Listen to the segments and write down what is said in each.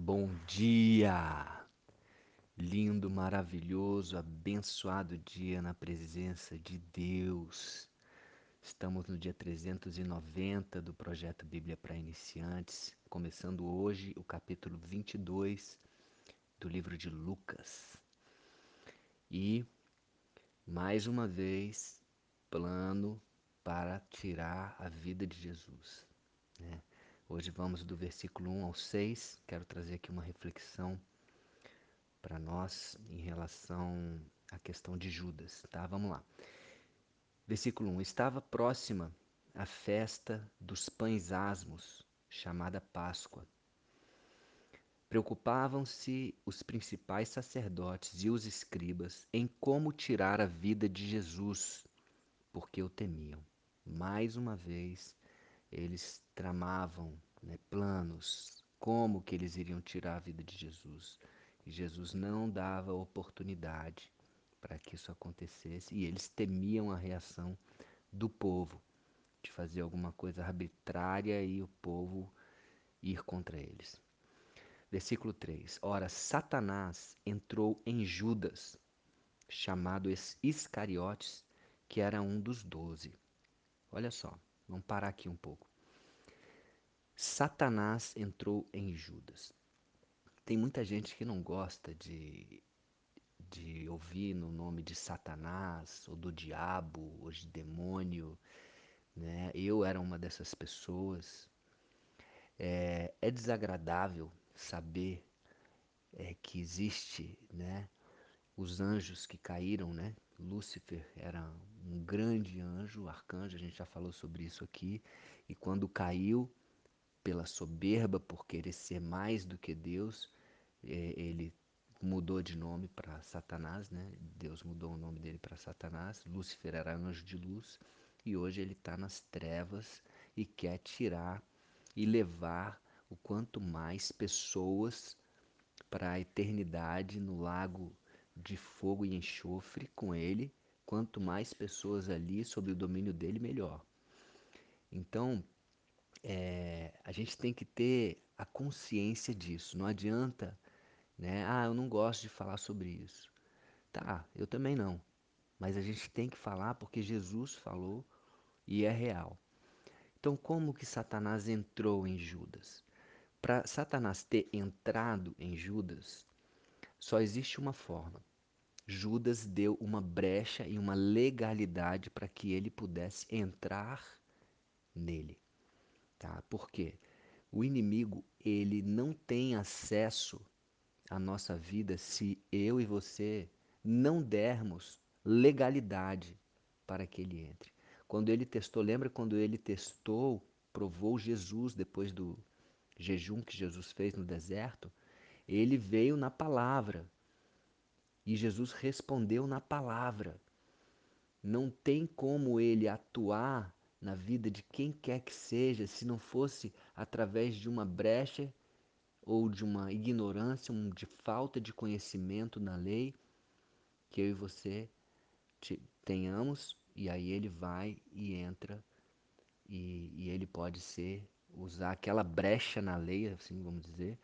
Bom dia! Lindo, maravilhoso, abençoado dia na presença de Deus. Estamos no dia 390 do projeto Bíblia para Iniciantes, começando hoje o capítulo 22 do livro de Lucas. E, mais uma vez, plano para tirar a vida de Jesus. Né? Hoje vamos do versículo 1 ao 6. Quero trazer aqui uma reflexão para nós em relação à questão de Judas, tá? Vamos lá. Versículo 1: Estava próxima a festa dos pães asmos, chamada Páscoa. Preocupavam-se os principais sacerdotes e os escribas em como tirar a vida de Jesus, porque o temiam. Mais uma vez, eles tramavam né, planos, como que eles iriam tirar a vida de Jesus. E Jesus não dava oportunidade para que isso acontecesse e eles temiam a reação do povo de fazer alguma coisa arbitrária e o povo ir contra eles. Versículo 3: Ora, Satanás entrou em Judas, chamado Iscariotes, que era um dos doze. Olha só, vamos parar aqui um pouco. Satanás entrou em Judas. Tem muita gente que não gosta de, de ouvir no nome de Satanás, ou do diabo, ou de demônio. Né? Eu era uma dessas pessoas. É, é desagradável saber é, que existe né, os anjos que caíram, né? Lúcifer era um grande anjo, arcanjo, a gente já falou sobre isso aqui, e quando caiu, pela soberba, por querer ser mais do que Deus, é, ele mudou de nome para Satanás, né? Deus mudou o nome dele para Satanás. Lúcifer era anjo de luz e hoje ele está nas trevas e quer tirar e levar o quanto mais pessoas para a eternidade no lago de fogo e enxofre com ele. Quanto mais pessoas ali sob o domínio dele, melhor. Então, é, a gente tem que ter a consciência disso. Não adianta, né? Ah, eu não gosto de falar sobre isso. Tá, eu também não. Mas a gente tem que falar porque Jesus falou e é real. Então, como que Satanás entrou em Judas? Para Satanás ter entrado em Judas, só existe uma forma. Judas deu uma brecha e uma legalidade para que ele pudesse entrar nele tá? Por quê? O inimigo, ele não tem acesso à nossa vida se eu e você não dermos legalidade para que ele entre. Quando ele testou, lembra quando ele testou, provou Jesus depois do jejum que Jesus fez no deserto? Ele veio na palavra. E Jesus respondeu na palavra. Não tem como ele atuar na vida de quem quer que seja, se não fosse através de uma brecha ou de uma ignorância, de falta de conhecimento na lei, que eu e você tenhamos, e aí ele vai e entra, e, e ele pode ser, usar aquela brecha na lei, assim vamos dizer,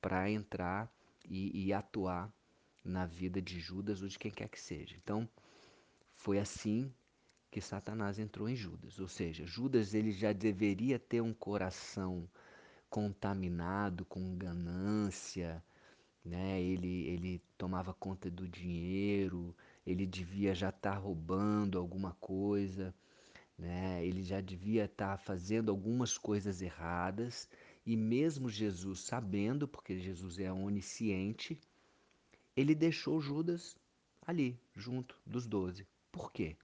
para entrar e, e atuar na vida de Judas ou de quem quer que seja. Então, foi assim que Satanás entrou em Judas. Ou seja, Judas ele já deveria ter um coração contaminado com ganância, né? Ele ele tomava conta do dinheiro, ele devia já estar tá roubando alguma coisa, né? Ele já devia estar tá fazendo algumas coisas erradas e mesmo Jesus sabendo, porque Jesus é onisciente, ele deixou Judas ali, junto dos doze. Por quê?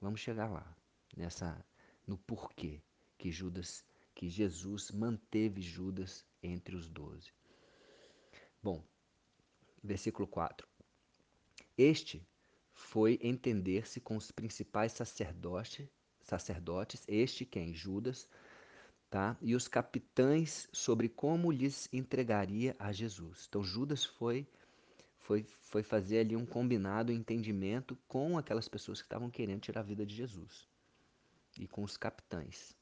Vamos chegar lá, nessa no porquê que Judas, que Jesus manteve Judas entre os doze. Bom, versículo 4. Este foi entender-se com os principais sacerdotes, sacerdotes, este quem? Judas, tá? E os capitães sobre como lhes entregaria a Jesus. Então Judas foi foi, foi fazer ali um combinado entendimento com aquelas pessoas que estavam querendo tirar a vida de Jesus e com os capitães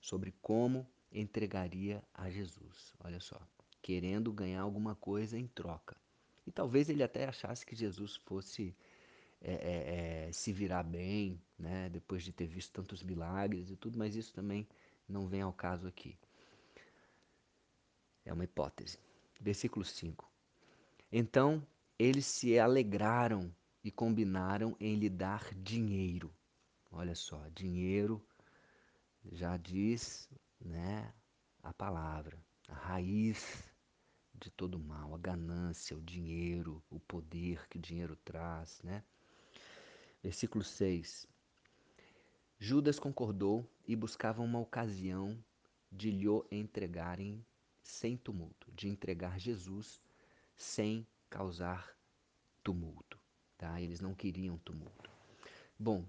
sobre como entregaria a Jesus. Olha só, querendo ganhar alguma coisa em troca. E talvez ele até achasse que Jesus fosse é, é, é, se virar bem, né, depois de ter visto tantos milagres e tudo, mas isso também não vem ao caso aqui. É uma hipótese. Versículo 5. Então eles se alegraram e combinaram em lhe dar dinheiro. Olha só, dinheiro já diz né, a palavra, a raiz de todo mal, a ganância, o dinheiro, o poder que o dinheiro traz. Né? Versículo 6. Judas concordou e buscava uma ocasião de lhe entregarem sem tumulto, de entregar Jesus sem causar tumulto. Tá? Eles não queriam tumulto. Bom,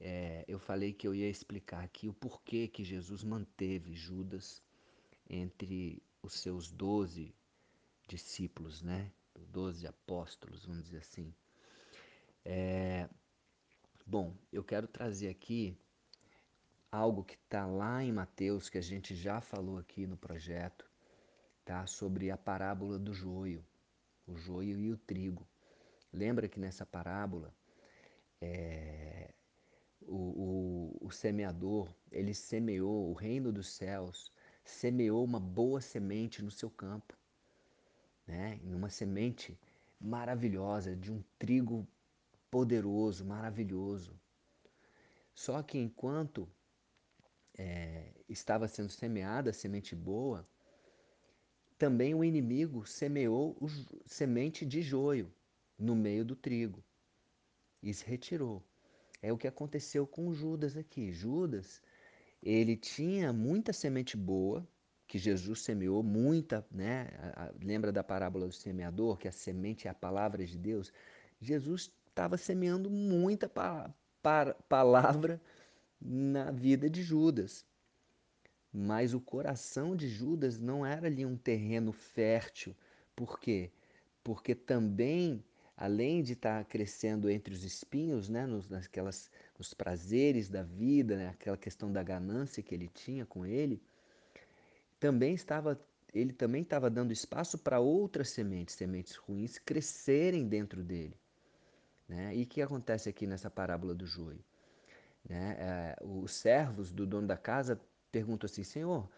é, eu falei que eu ia explicar aqui o porquê que Jesus manteve Judas entre os seus doze discípulos, né? Doze apóstolos, vamos dizer assim. É, bom, eu quero trazer aqui algo que está lá em Mateus, que a gente já falou aqui no projeto, tá? Sobre a parábola do joio, o joio e o trigo. Lembra que nessa parábola é, o, o, o semeador ele semeou o reino dos céus, semeou uma boa semente no seu campo, né? Uma semente maravilhosa de um trigo poderoso, maravilhoso. Só que enquanto é, estava sendo semeada a semente boa, também o inimigo semeou o, semente de joio no meio do trigo e se retirou. É o que aconteceu com Judas aqui. Judas, ele tinha muita semente boa, que Jesus semeou, muita, né? Lembra da parábola do semeador, que a semente é a palavra de Deus? Jesus estava semeando muita pa pa palavra na vida de Judas. Mas o coração de Judas não era ali um terreno fértil. Por quê? Porque também, além de estar tá crescendo entre os espinhos, né, nos, nasquelas, nos prazeres da vida, né, aquela questão da ganância que ele tinha com ele, também estava, ele também estava dando espaço para outras sementes, sementes ruins, crescerem dentro dele. Né? E o que acontece aqui nessa parábola do joio? Né? É, os servos do dono da casa perguntam assim: Senhor,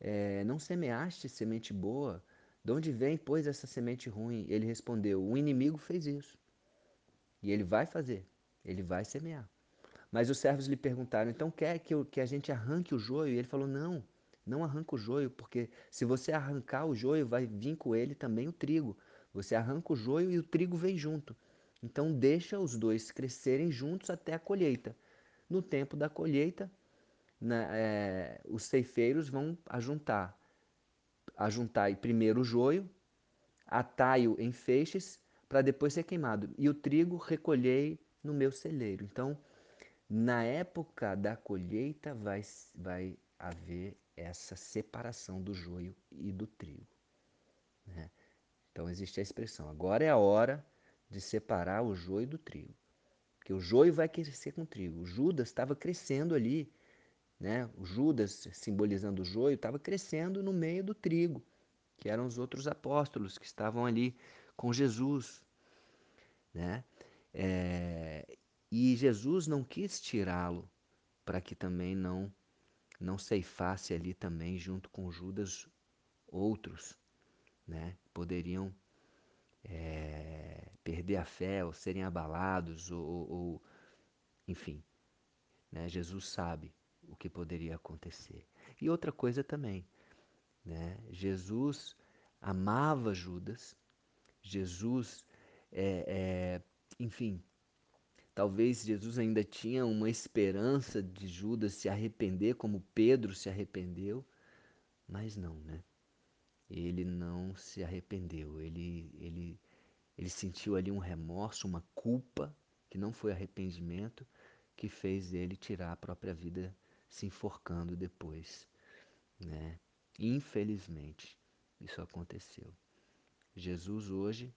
é, não semeaste semente boa? De onde vem, pois, essa semente ruim? Ele respondeu: O inimigo fez isso. E ele vai fazer, ele vai semear. Mas os servos lhe perguntaram: Então quer que, eu, que a gente arranque o joio? E ele falou: Não, não arranca o joio, porque se você arrancar o joio, vai vir com ele também o trigo. Você arranca o joio e o trigo vem junto. Então deixa os dois crescerem juntos até a colheita. No tempo da colheita, né, é, os ceifeiros vão ajuntar, ajuntar primeiro o joio, atai-o em feixes, para depois ser queimado. E o trigo recolhei no meu celeiro. Então, na época da colheita vai, vai haver essa separação do joio e do trigo. Né? Então existe a expressão, agora é a hora de separar o joio do trigo. Porque o joio vai crescer com o trigo. O Judas estava crescendo ali, né? O Judas, simbolizando o joio, estava crescendo no meio do trigo, que eram os outros apóstolos que estavam ali com Jesus. Né? É, e Jesus não quis tirá-lo para que também não não ceifasse ali também junto com Judas outros, né? Poderiam é, perder a fé ou serem abalados ou, ou enfim, né? Jesus sabe o que poderia acontecer. E outra coisa também, né? Jesus amava Judas, Jesus, é, é, enfim, talvez Jesus ainda tinha uma esperança de Judas se arrepender, como Pedro se arrependeu, mas não, né? Ele não se arrependeu, ele, ele, ele sentiu ali um remorso, uma culpa, que não foi arrependimento, que fez ele tirar a própria vida se enforcando depois. Né? Infelizmente, isso aconteceu. Jesus hoje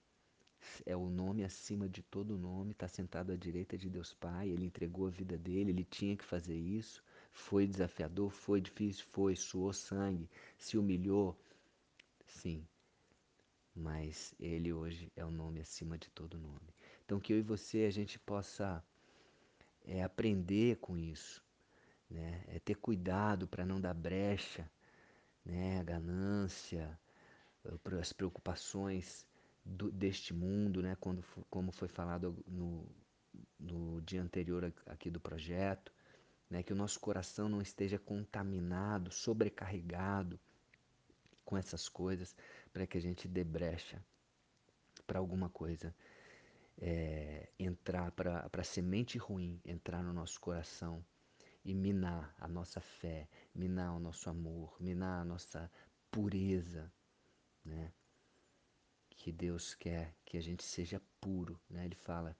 é o nome acima de todo nome, está sentado à direita de Deus Pai, ele entregou a vida dele, ele tinha que fazer isso. Foi desafiador, foi difícil, foi, suou sangue, se humilhou. Sim, mas ele hoje é o nome acima de todo nome. Então que eu e você a gente possa é, aprender com isso, né? É ter cuidado para não dar brecha, né? A ganância, as preocupações do, deste mundo, né? Quando, como foi falado no, no dia anterior aqui do projeto, né? Que o nosso coração não esteja contaminado, sobrecarregado com essas coisas, para que a gente dê brecha para alguma coisa é, entrar, para a semente ruim entrar no nosso coração e minar a nossa fé, minar o nosso amor, minar a nossa pureza, né? Que Deus quer que a gente seja puro, né? Ele fala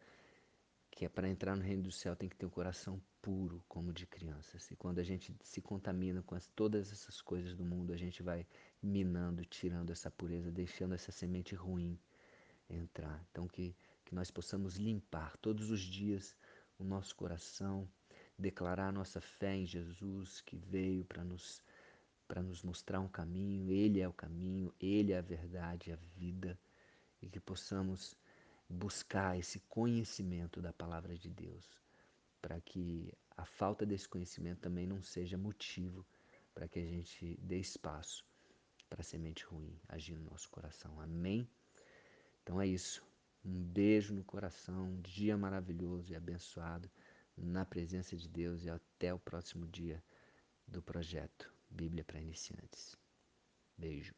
que é para entrar no reino do céu tem que ter um coração puro como de crianças. E quando a gente se contamina com as, todas essas coisas do mundo, a gente vai minando, tirando essa pureza, deixando essa semente ruim entrar. Então que, que nós possamos limpar todos os dias o nosso coração, declarar nossa fé em Jesus que veio para nos para nos mostrar um caminho, ele é o caminho, ele é a verdade, a vida, e que possamos buscar esse conhecimento da palavra de Deus, para que a falta desse conhecimento também não seja motivo para que a gente dê espaço para a semente ruim agir no nosso coração. Amém? Então é isso. Um beijo no coração, um dia maravilhoso e abençoado na presença de Deus e até o próximo dia do projeto Bíblia para Iniciantes. Beijo.